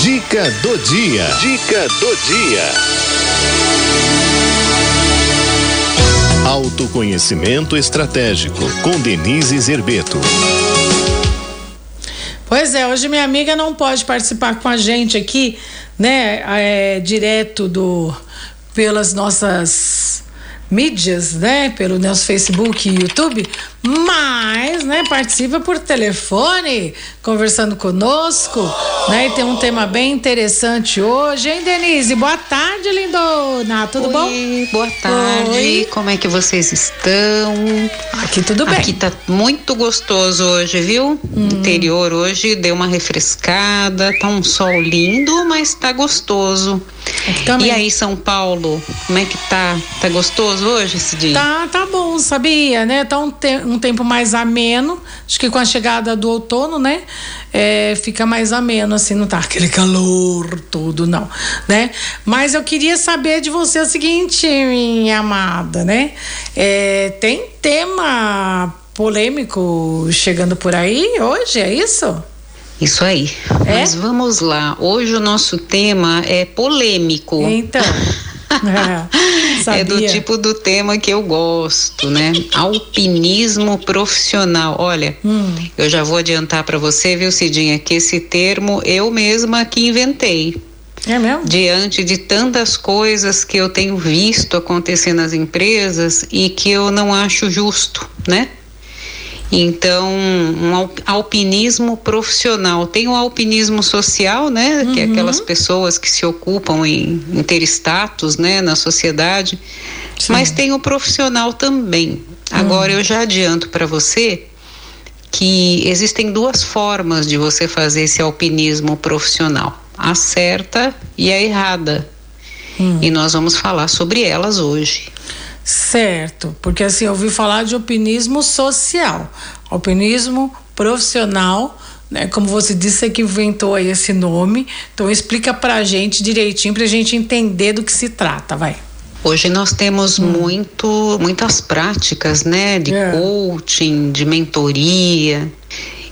Dica do dia. Dica do dia. Autoconhecimento estratégico com Denise Zerbeto. Pois é, hoje minha amiga não pode participar com a gente aqui, né? É, direto do pelas nossas mídias, né? Pelo nosso Facebook e YouTube, mas, né, participa por telefone, conversando conosco, né? E tem um tema bem interessante hoje, hein, Denise? Boa tarde, lindona. Tudo Oi, bom? Boa tarde. Oi. Como é que vocês estão? Aqui tudo bem. Aqui tá muito gostoso hoje, viu? Hum. Interior hoje deu uma refrescada, tá um sol lindo, mas tá gostoso. Também. E aí, São Paulo, como é que tá? Tá gostoso hoje esse dia? Tá, tá bom, sabia, né? Tá um, te um tempo mais ameno. Acho que com a chegada do outono, né? É, fica mais ameno, assim, não tá aquele calor todo, não, né? Mas eu queria saber de você o seguinte, minha amada, né? É, tem tema polêmico chegando por aí hoje, é isso? Isso aí. É? Mas vamos lá. Hoje o nosso tema é polêmico. Então. É, É do tipo do tema que eu gosto, né? Alpinismo profissional. Olha, Hum. eu já vou adiantar para você, viu, Cidinha, que esse termo eu mesma que inventei. É mesmo? Diante de tantas coisas que eu tenho visto acontecer nas empresas e que eu não acho justo, né? Então, um al- alpinismo profissional. Tem o alpinismo social, né? Que é aquelas pessoas que se ocupam em, em ter status, né? Na sociedade. Sim. Mas tem o profissional também. Agora, eu já adianto para você que existem duas formas de você fazer esse alpinismo profissional: a certa e a errada. E nós vamos falar sobre elas hoje. Certo, porque assim, eu ouvi falar de alpinismo social, alpinismo profissional, né? Como você disse, você que inventou aí esse nome. Então explica pra gente direitinho, pra gente entender do que se trata, vai. Hoje nós temos muito, muitas práticas, né, de É. coaching, de mentoria,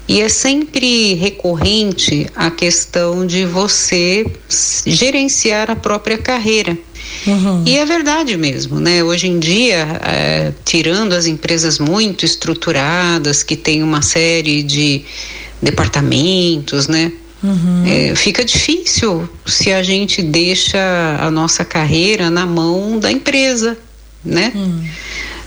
e é sempre recorrente a questão de você gerenciar a própria carreira. Uhum. E é verdade mesmo, né? Hoje em dia, eh, tirando as empresas muito estruturadas, que têm uma série de departamentos, né? Eh, fica difícil se a gente deixa a nossa carreira na mão da empresa, né?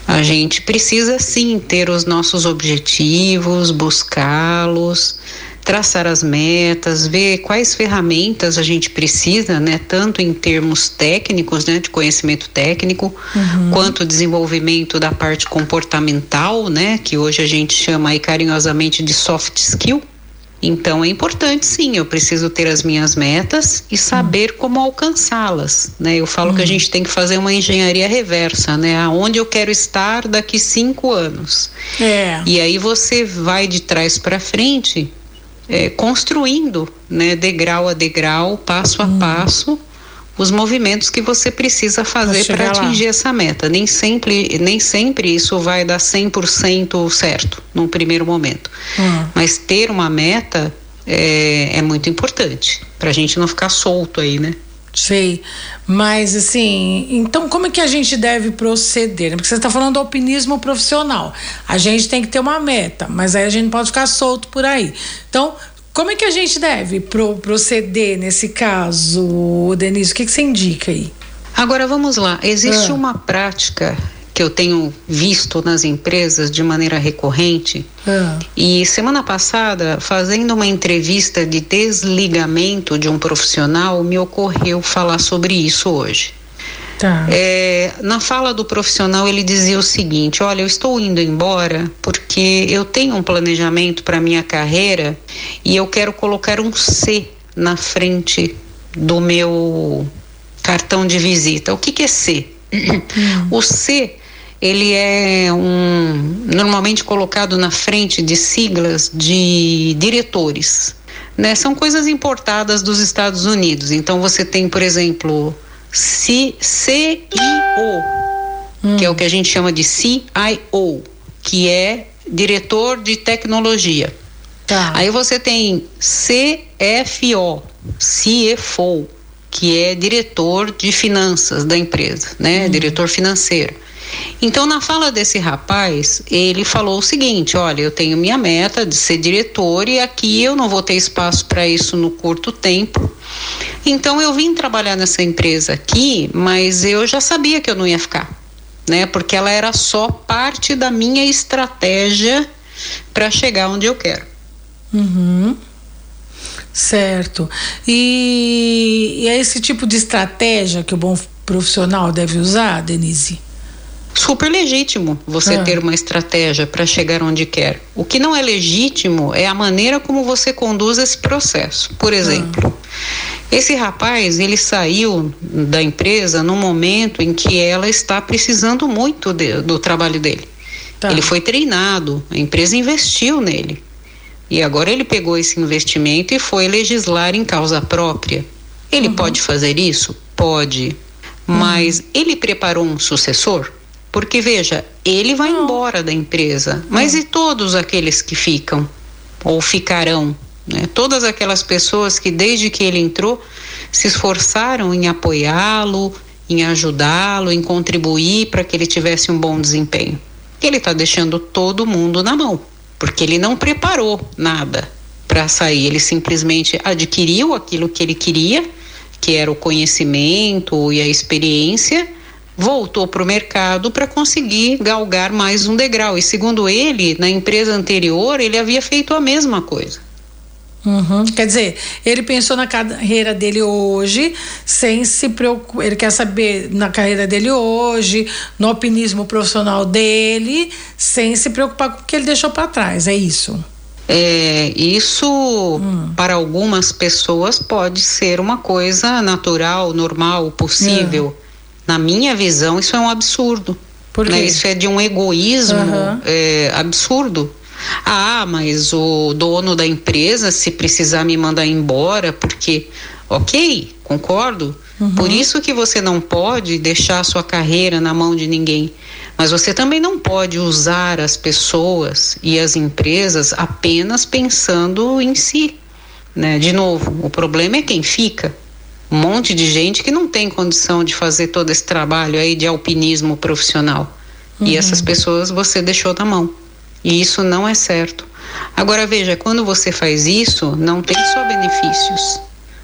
A gente precisa sim ter os nossos objetivos, buscá-los, traçar as metas, ver quais ferramentas a gente precisa, né, tanto em termos técnicos, né, de conhecimento técnico, quanto desenvolvimento da parte comportamental, né, que hoje a gente chama aí carinhosamente de soft skill. Então é importante sim, eu preciso ter as minhas metas e saber como alcançá-las, né? Eu falo que a gente tem que fazer uma engenharia reversa, né? Aonde eu quero estar daqui cinco anos. É. E aí você vai de trás para frente, é, construindo, né? Degrau a degrau, passo a passo, os movimentos que você precisa fazer para lá. atingir essa meta. Nem sempre, nem sempre isso vai dar 100% certo num primeiro momento. Hum. Mas ter uma meta é, é muito importante para a gente não ficar solto aí, né? Sei. Mas assim, então como é que a gente deve proceder? Porque você está falando do alpinismo profissional. A gente tem que ter uma meta, mas aí a gente pode ficar solto por aí. Então, como é que a gente deve pro- proceder nesse caso, Denise? O que, que você indica aí? Agora vamos lá. Existe Ah. uma prática que eu tenho visto nas empresas de maneira recorrente. Ah, E semana passada, fazendo uma entrevista de desligamento de um profissional, me ocorreu falar sobre isso hoje. tá. É, na fala do profissional, ele dizia o seguinte: Olha, eu estou indo embora porque eu tenho um planejamento para minha carreira e eu quero colocar um C na frente do meu cartão de visita. O que, que é C? o C ele é um normalmente colocado na frente de siglas de diretores. Né? São coisas importadas dos Estados Unidos. Então você tem, por exemplo, C- CIO, que é o que a gente chama de CIO, que é diretor de tecnologia. Tá. Aí você tem CFO, CFO, que é diretor de finanças da empresa, né? Uhum. Diretor financeiro. Então, na fala desse rapaz, ele falou o seguinte: olha, eu tenho minha meta de ser diretor e aqui eu não vou ter espaço para isso no curto tempo. Então, eu vim trabalhar nessa empresa aqui, mas eu já sabia que eu não ia ficar, né? Porque ela era só parte da minha estratégia para chegar onde eu quero. Uhum. Certo. E, e é esse tipo de estratégia que o bom profissional deve usar, Denise? Super legítimo você ah. ter uma estratégia para chegar onde quer. O que não é legítimo é a maneira como você conduz esse processo. Por exemplo, ah. esse rapaz, ele saiu da empresa no momento em que ela está precisando muito de, do trabalho dele. Tá. Ele foi treinado, a empresa investiu nele. E agora ele pegou esse investimento e foi legislar em causa própria. Ele uhum. pode fazer isso? Pode. Mas uhum. ele preparou um sucessor? Porque veja, ele vai Não. embora da empresa, mas e todos aqueles que ficam ou ficarão? Né? Todas aquelas pessoas que desde que ele entrou se esforçaram em apoiá-lo, em ajudá-lo, em contribuir para que ele tivesse um bom desempenho. Ele está deixando todo mundo na mão, porque ele não preparou nada para sair, ele simplesmente adquiriu aquilo que ele queria, que era o conhecimento e a experiência voltou para o mercado para conseguir galgar mais um degrau. E segundo ele, na empresa anterior, ele havia feito a mesma coisa. Uhum. Quer dizer, ele pensou na carreira dele hoje, sem se preocupar. Ele quer saber na carreira dele hoje, no alpinismo profissional dele, sem se preocupar com o que ele deixou para trás. É isso. É, isso hum. para algumas pessoas pode ser uma coisa natural, normal, possível. Hum na minha visão, isso é um absurdo. Por né? Isso é de um egoísmo uhum. é, absurdo. Ah, mas o dono da empresa, se precisar me mandar embora, porque, ok, concordo. Uhum. Por isso que você não pode deixar a sua carreira na mão de ninguém. Mas você também não pode usar as pessoas e as empresas apenas pensando em si. Né? De novo, o problema é quem fica um monte de gente que não tem condição de fazer todo esse trabalho aí de alpinismo profissional. Uhum. E essas pessoas você deixou na mão. E isso não é certo. Agora veja, quando você faz isso, não tem só benefícios.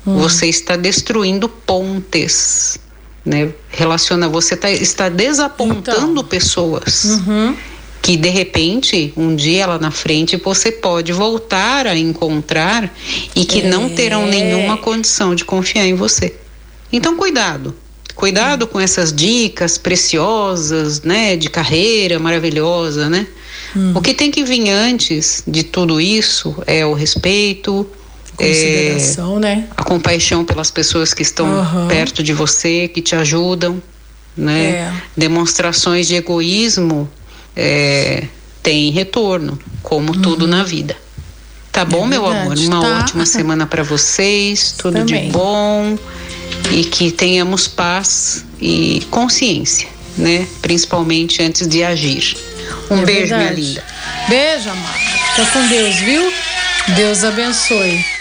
Uhum. Você está destruindo pontes. Né? Relaciona, você tá, está desapontando então. pessoas. Uhum que de repente, um dia lá na frente, você pode voltar a encontrar e que é. não terão nenhuma condição de confiar em você. Então, cuidado. Cuidado com essas dicas preciosas, né, de carreira maravilhosa, né? Hum. O que tem que vir antes de tudo isso é o respeito, Consideração, é, né? A compaixão pelas pessoas que estão uhum. perto de você, que te ajudam, né? É. Demonstrações de egoísmo é, tem retorno, como uhum. tudo na vida. Tá bom, é meu amor? Uma tá. ótima semana para vocês, tudo Também. de bom e que tenhamos paz e consciência, né? Principalmente antes de agir. Um é beijo, verdade. minha linda. Beijo, amada. Fica com Deus, viu? Deus abençoe.